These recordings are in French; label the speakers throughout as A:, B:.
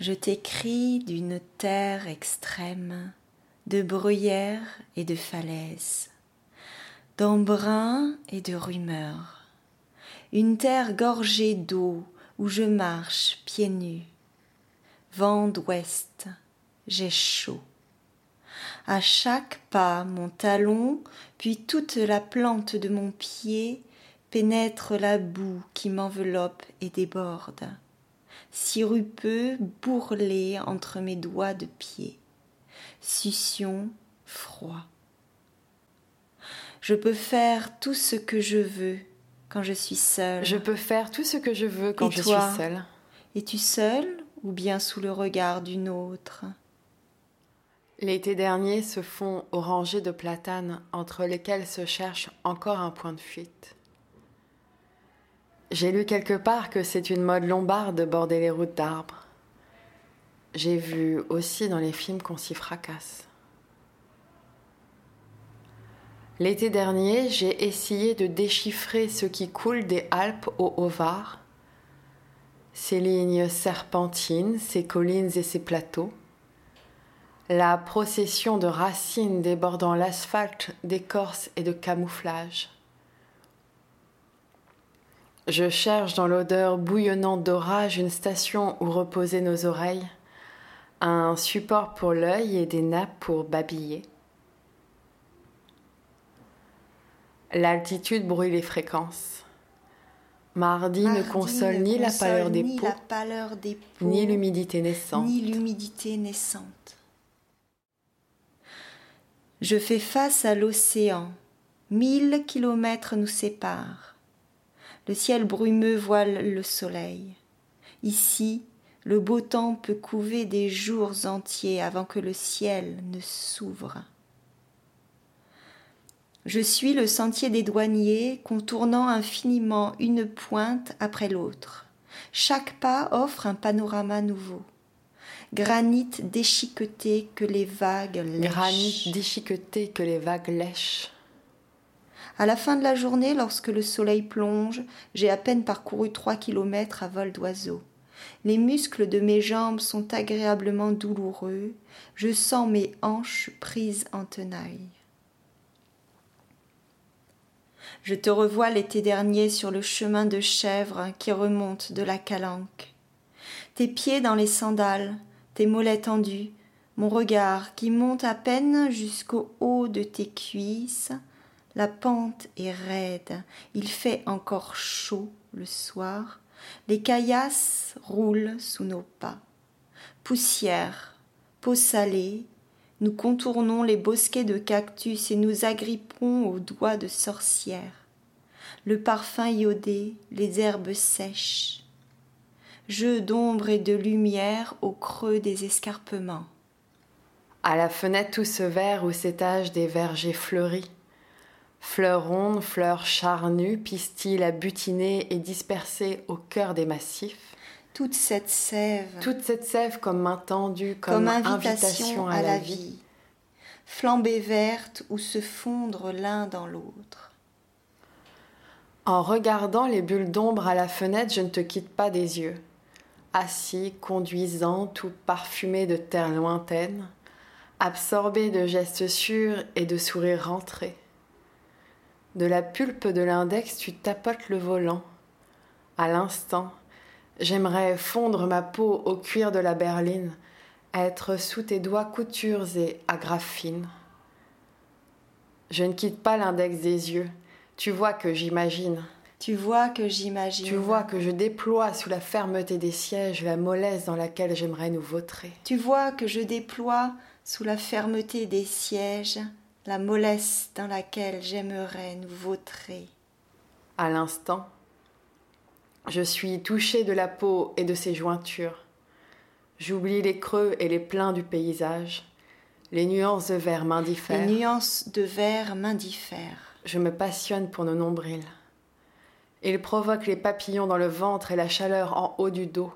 A: Je t'écris d'une terre extrême, de bruyères et de falaises, d'embruns et de rumeurs, une terre gorgée d'eau où je marche pieds nus. Vent d'ouest, j'ai chaud. À chaque pas, mon talon, puis toute la plante de mon pied pénètre la boue qui m'enveloppe et déborde, sirupeux bourrelé entre mes doigts de pied, succion froid. Je peux faire tout ce que je veux quand je suis seule.
B: Je peux faire tout ce que je veux quand
A: Et
B: je
A: toi
B: suis seule.
A: Es-tu seule ou bien sous le regard d'une autre?
B: L'été dernier se font aux rangées de platanes entre lesquelles se cherche encore un point de fuite. J'ai lu quelque part que c'est une mode lombarde de border les routes d'arbres. J'ai vu aussi dans les films qu'on s'y fracasse. L'été dernier, j'ai essayé de déchiffrer ce qui coule des Alpes au Haut-Var, ces lignes serpentines, ces collines et ces plateaux, la procession de racines débordant l'asphalte d'écorce et de camouflage. Je cherche dans l'odeur bouillonnante d'orage une station où reposer nos oreilles, un support pour l'œil et des nappes pour babiller. L'altitude brouille les fréquences. Mardi, ne console
A: ne
B: ni la pâleur des
A: ni
B: peaux,
A: la pâleur des peaux,
B: ni l'humidité naissante.
A: ni l'humidité naissante. Je fais face à l'océan. Mille kilomètres nous séparent. Le ciel brumeux voile le soleil. Ici, le beau temps peut couver des jours entiers avant que le ciel ne s'ouvre. Je suis le sentier des douaniers, contournant infiniment une pointe après l'autre. Chaque pas offre un panorama nouveau. Granit déchiqueté que les vagues lèchent.
B: Déchiqueté que les vagues lèchent.
A: À la fin de la journée, lorsque le soleil plonge, j'ai à peine parcouru trois kilomètres à vol d'oiseau. Les muscles de mes jambes sont agréablement douloureux. Je sens mes hanches prises en tenaille. Je te revois l'été dernier sur le chemin de chèvre qui remonte de la calanque. Tes pieds dans les sandales, tes mollets tendus, mon regard qui monte à peine jusqu'au haut de tes cuisses. La pente est raide, il fait encore chaud le soir. Les caillasses roulent sous nos pas. Poussière, peau salée, nous contournons les bosquets de cactus et nous agrippons aux doigts de sorcières. Le parfum iodé, les herbes sèches. Jeu d'ombre et de lumière au creux des escarpements.
B: À la fenêtre tout ce vert où s'étagent des vergers fleuris. Fleurs rondes, fleurs charnues, pistils à butiner et dispersées au cœur des massifs.
A: Toute cette sève,
B: Toute cette sève comme main tendue, comme,
A: comme invitation, à, la vie. Flambée verte où se fondre l'un dans l'autre.
B: En regardant les bulles d'ombre à la fenêtre, je ne te quitte pas des yeux. Assis, conduisant, tout parfumé de terre lointaine, absorbé de gestes sûrs et de sourires rentrés. De la pulpe de l'index, tu tapotes le volant. À l'instant, j'aimerais fondre ma peau au cuir de la berline, être sous tes doigts coutures et agrafines. Je ne quitte pas l'index des yeux. Tu vois que j'imagine.
A: Tu vois que j'imagine.
B: Tu vois que je déploie sous la fermeté des sièges la mollesse dans laquelle j'aimerais nous vautrer.
A: Tu vois que je déploie sous la fermeté des sièges la mollesse dans laquelle j'aimerais nous vautrer.
B: À l'instant, je suis touchée de la peau et de ses jointures. J'oublie les creux et les pleins du paysage. Les nuances de vert
A: Les
B: m'indiffèrent.
A: nuances de vert m'indiffèrent.
B: Je me passionne pour nos nombrils. Ils provoquent les papillons dans le ventre et la chaleur en haut du dos.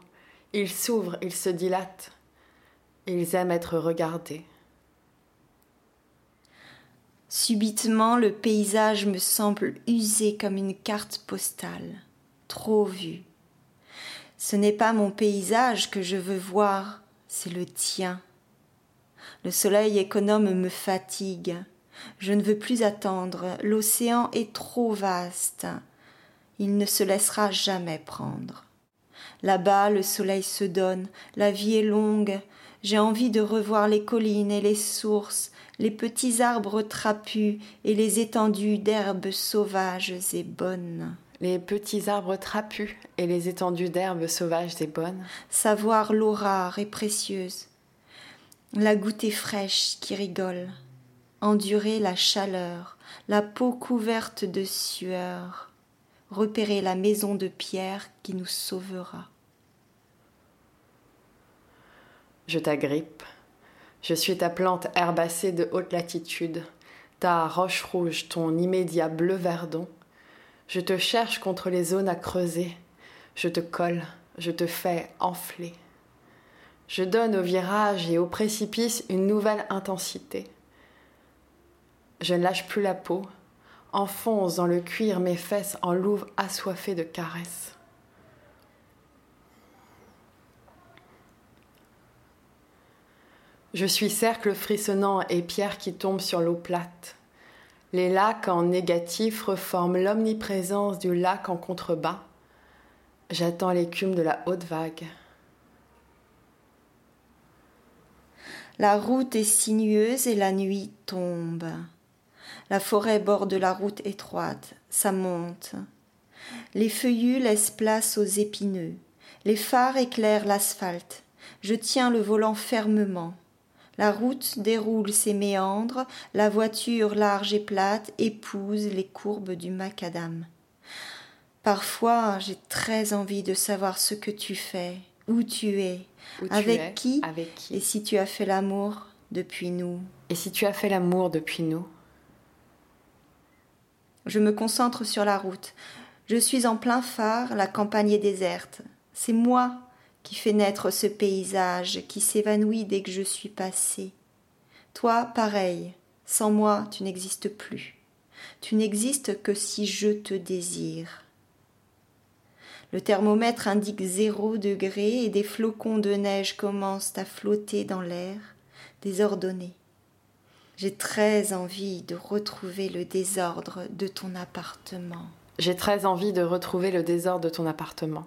B: Ils s'ouvrent, ils se dilatent. Ils aiment être regardés.
A: Subitement, le paysage me semble usé comme une carte postale, trop vue. Ce n'est pas mon paysage que je veux voir, c'est le tien. Le soleil économe me fatigue. Je ne veux plus attendre, l'océan est trop vaste. Il ne se laissera jamais prendre. Là-bas, le soleil se donne, la vie est longue, j'ai envie de revoir les collines et les sources, les petits arbres trapus et les étendues d'herbes sauvages et bonnes.
B: Les petits arbres trapus et les étendues d'herbes sauvages et bonnes.
A: Savoir l'eau rare et précieuse, la goûter fraîche qui rigole, endurer la chaleur, la peau couverte de sueur, repérer la maison de pierre qui nous sauvera.
B: Je t'agrippe. Je suis ta plante herbacée de haute latitude, ta roche rouge, ton immédiat bleu verdon. Je te cherche contre les zones à creuser. Je te colle, je te fais enfler. Je donne au virage et au précipice une nouvelle intensité. Je ne lâche plus la peau, enfonce dans le cuir mes fesses en louve assoiffée de caresses. Je suis cercle frissonnant et pierre qui tombe sur l'eau plate. Les lacs en négatif reforment l'omniprésence du lac en contrebas. J'attends l'écume de la haute vague.
A: La route est sinueuse et la nuit tombe. La forêt borde la route étroite, ça monte. Les feuillus laissent place aux épineux. Les phares éclairent l'asphalte. Je tiens le volant fermement. La route déroule ses méandres, la voiture large et plate épouse les courbes du macadam. Parfois, j'ai très envie de savoir ce que tu fais, où tu es, avec, qui,
B: avec qui,
A: et si tu as fait l'amour depuis nous.
B: Et si tu as fait l'amour depuis nous.
A: Je me concentre sur la route. Je suis en plein phare, la campagne est déserte. C'est moi qui fait naître ce paysage qui s'évanouit dès que je suis passé. Toi, pareil, sans moi, tu n'existes plus. Tu n'existes que si je te désire. Le thermomètre indique zéro degré et des flocons de neige commencent à flotter dans l'air, désordonnés. J'ai très envie de retrouver le désordre de ton appartement.
B: J'ai très envie de retrouver le désordre de ton appartement.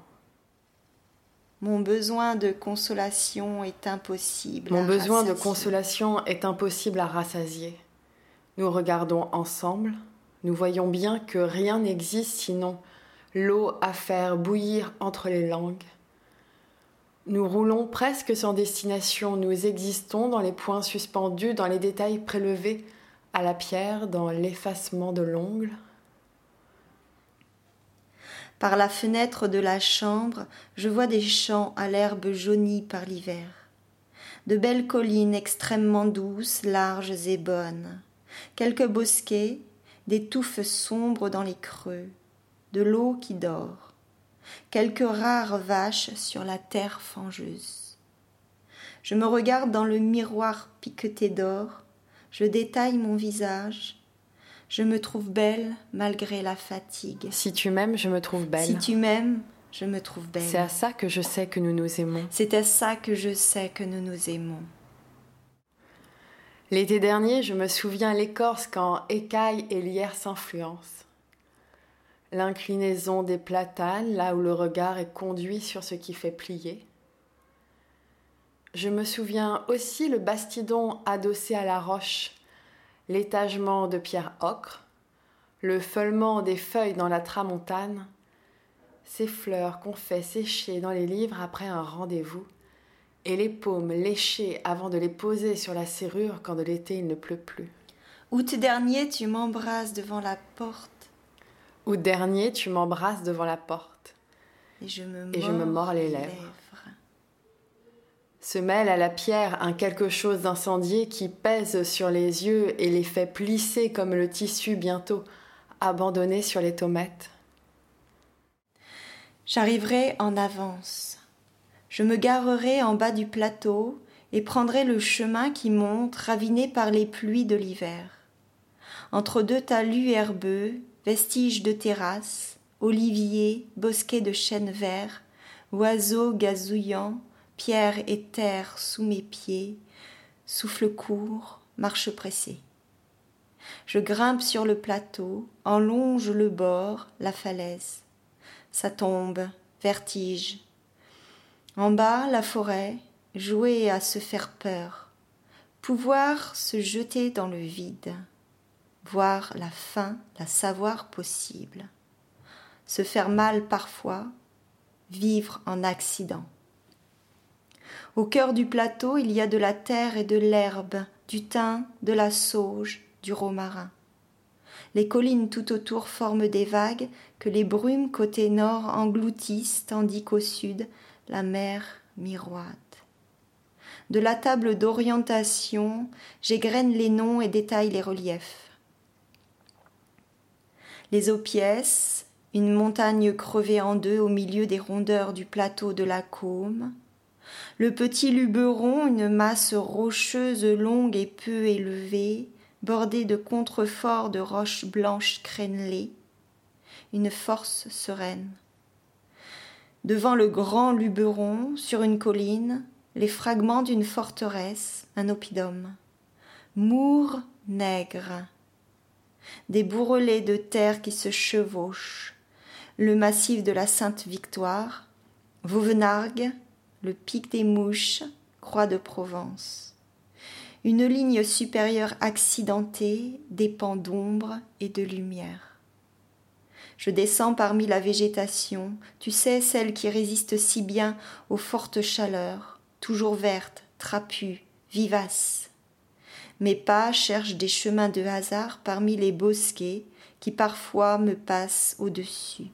A: Mon besoin de consolation est impossible.
B: Mon
A: à
B: besoin de consolation est impossible à rassasier. Nous regardons ensemble, nous voyons bien que rien n'existe sinon l'eau à faire bouillir entre les langues. Nous roulons presque sans destination, nous existons dans les points suspendus, dans les détails prélevés à la pierre, dans l'effacement de l'ongle.
A: Par la fenêtre de la chambre, je vois des champs à l'herbe jaunie par l'hiver. De belles collines extrêmement douces, larges et bonnes. Quelques bosquets, des touffes sombres dans les creux, de l'eau qui dort. Quelques rares vaches sur la terre fangeuse. Je me regarde dans le miroir piqueté d'or, je détaille mon visage, je me trouve belle malgré la fatigue.
B: Si tu m'aimes, je me trouve belle.
A: Si tu m'aimes, je me trouve belle.
B: C'est à ça que je sais que nous nous aimons.
A: C'est à ça que je sais que nous nous aimons.
B: L'été dernier, je me souviens l'écorce quand écaille et lierre s'influencent. L'inclinaison des platanes, là où le regard est conduit sur ce qui fait plier. Je me souviens aussi le bastidon adossé à la roche, l'étagement de pierre ocre, le feulement des feuilles dans la tramontane, ces fleurs qu'on fait sécher dans les livres après un rendez-vous, et les paumes léchées avant de les poser sur la serrure quand de l'été il ne pleut plus.
A: Août dernier, tu m'embrasses devant la porte
B: Août dernier, tu m'embrasses devant la porte.
A: et je me,
B: Et je me mords les lèvres. Se mêle à la pierre un quelque chose d'incendié qui pèse sur les yeux et les fait plisser comme le tissu bientôt abandonné sur les tomates.
A: J'arriverai en avance. Je me garerai en bas du plateau et prendrai le chemin qui monte, raviné par les pluies de l'hiver. Entre deux talus herbeux, vestiges de terrasses, oliviers, bosquets de chênes verts, oiseaux gazouillant, pierre et terre sous mes pieds, souffle court, marche pressée. Je grimpe sur le plateau, en longe le bord, la falaise. Ça tombe, vertige. En bas, la forêt, jouer à se faire peur, pouvoir se jeter dans le vide, voir la fin, la savoir possible, se faire mal parfois, vivre en accident. Au cœur du plateau, il y a de la terre et de l'herbe, du thym, de la sauge, du romarin. Les collines tout autour forment des vagues que les brumes côté nord engloutissent, tandis qu'au sud, la mer miroite. De la table d'orientation, j'égrène les noms et détaille les reliefs. Les eaux pièces, une montagne crevée en deux au milieu des rondeurs du plateau de la Côme, le petit Luberon, une masse rocheuse longue et peu élevée, bordée de contreforts de roches blanches crénelées, une force sereine. Devant le grand Luberon, sur une colline, les fragments d'une forteresse, un oppidum. Mour nègre. Des bourrelets de terre qui se chevauchent. Le massif de la Sainte Victoire. Vauvenargues, le pic des mouches, croix de Provence. Une ligne supérieure accidentée, pans d'ombre et de lumière. Je descends parmi la végétation, tu sais, celle qui résiste si bien aux fortes chaleurs, toujours verte, trapue, vivace. Mes pas cherchent des chemins de hasard parmi les bosquets qui parfois me passent au-dessus.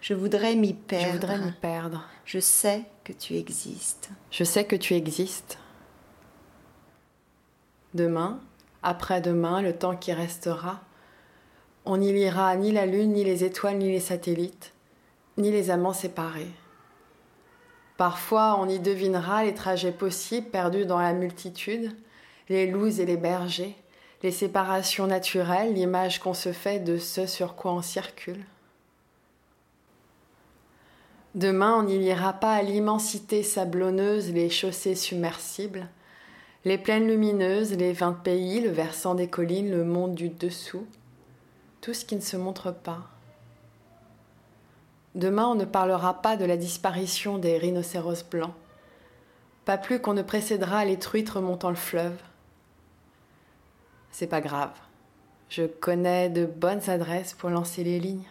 A: Je voudrais m'y perdre.
B: Je voudrais m'y perdre.
A: Je sais que tu existes.
B: Je sais que tu existes. Demain, après-demain, le temps qui restera, on n'y lira ni la lune, ni les étoiles, ni les satellites, ni les amants séparés. Parfois, on y devinera les trajets possibles perdus dans la multitude, les loups et les bergers, les séparations naturelles, l'image qu'on se fait de ce sur quoi on circule. Demain, on n'y lira pas l'immensité sablonneuse les chaussées submersibles, les plaines lumineuses, les vingt pays, le versant des collines, le monde du dessous, tout ce qui ne se montre pas. Demain, on ne parlera pas de la disparition des rhinocéros blancs, pas plus qu'on ne précédera les truites remontant le fleuve. C'est pas grave, je connais de bonnes adresses pour lancer les lignes.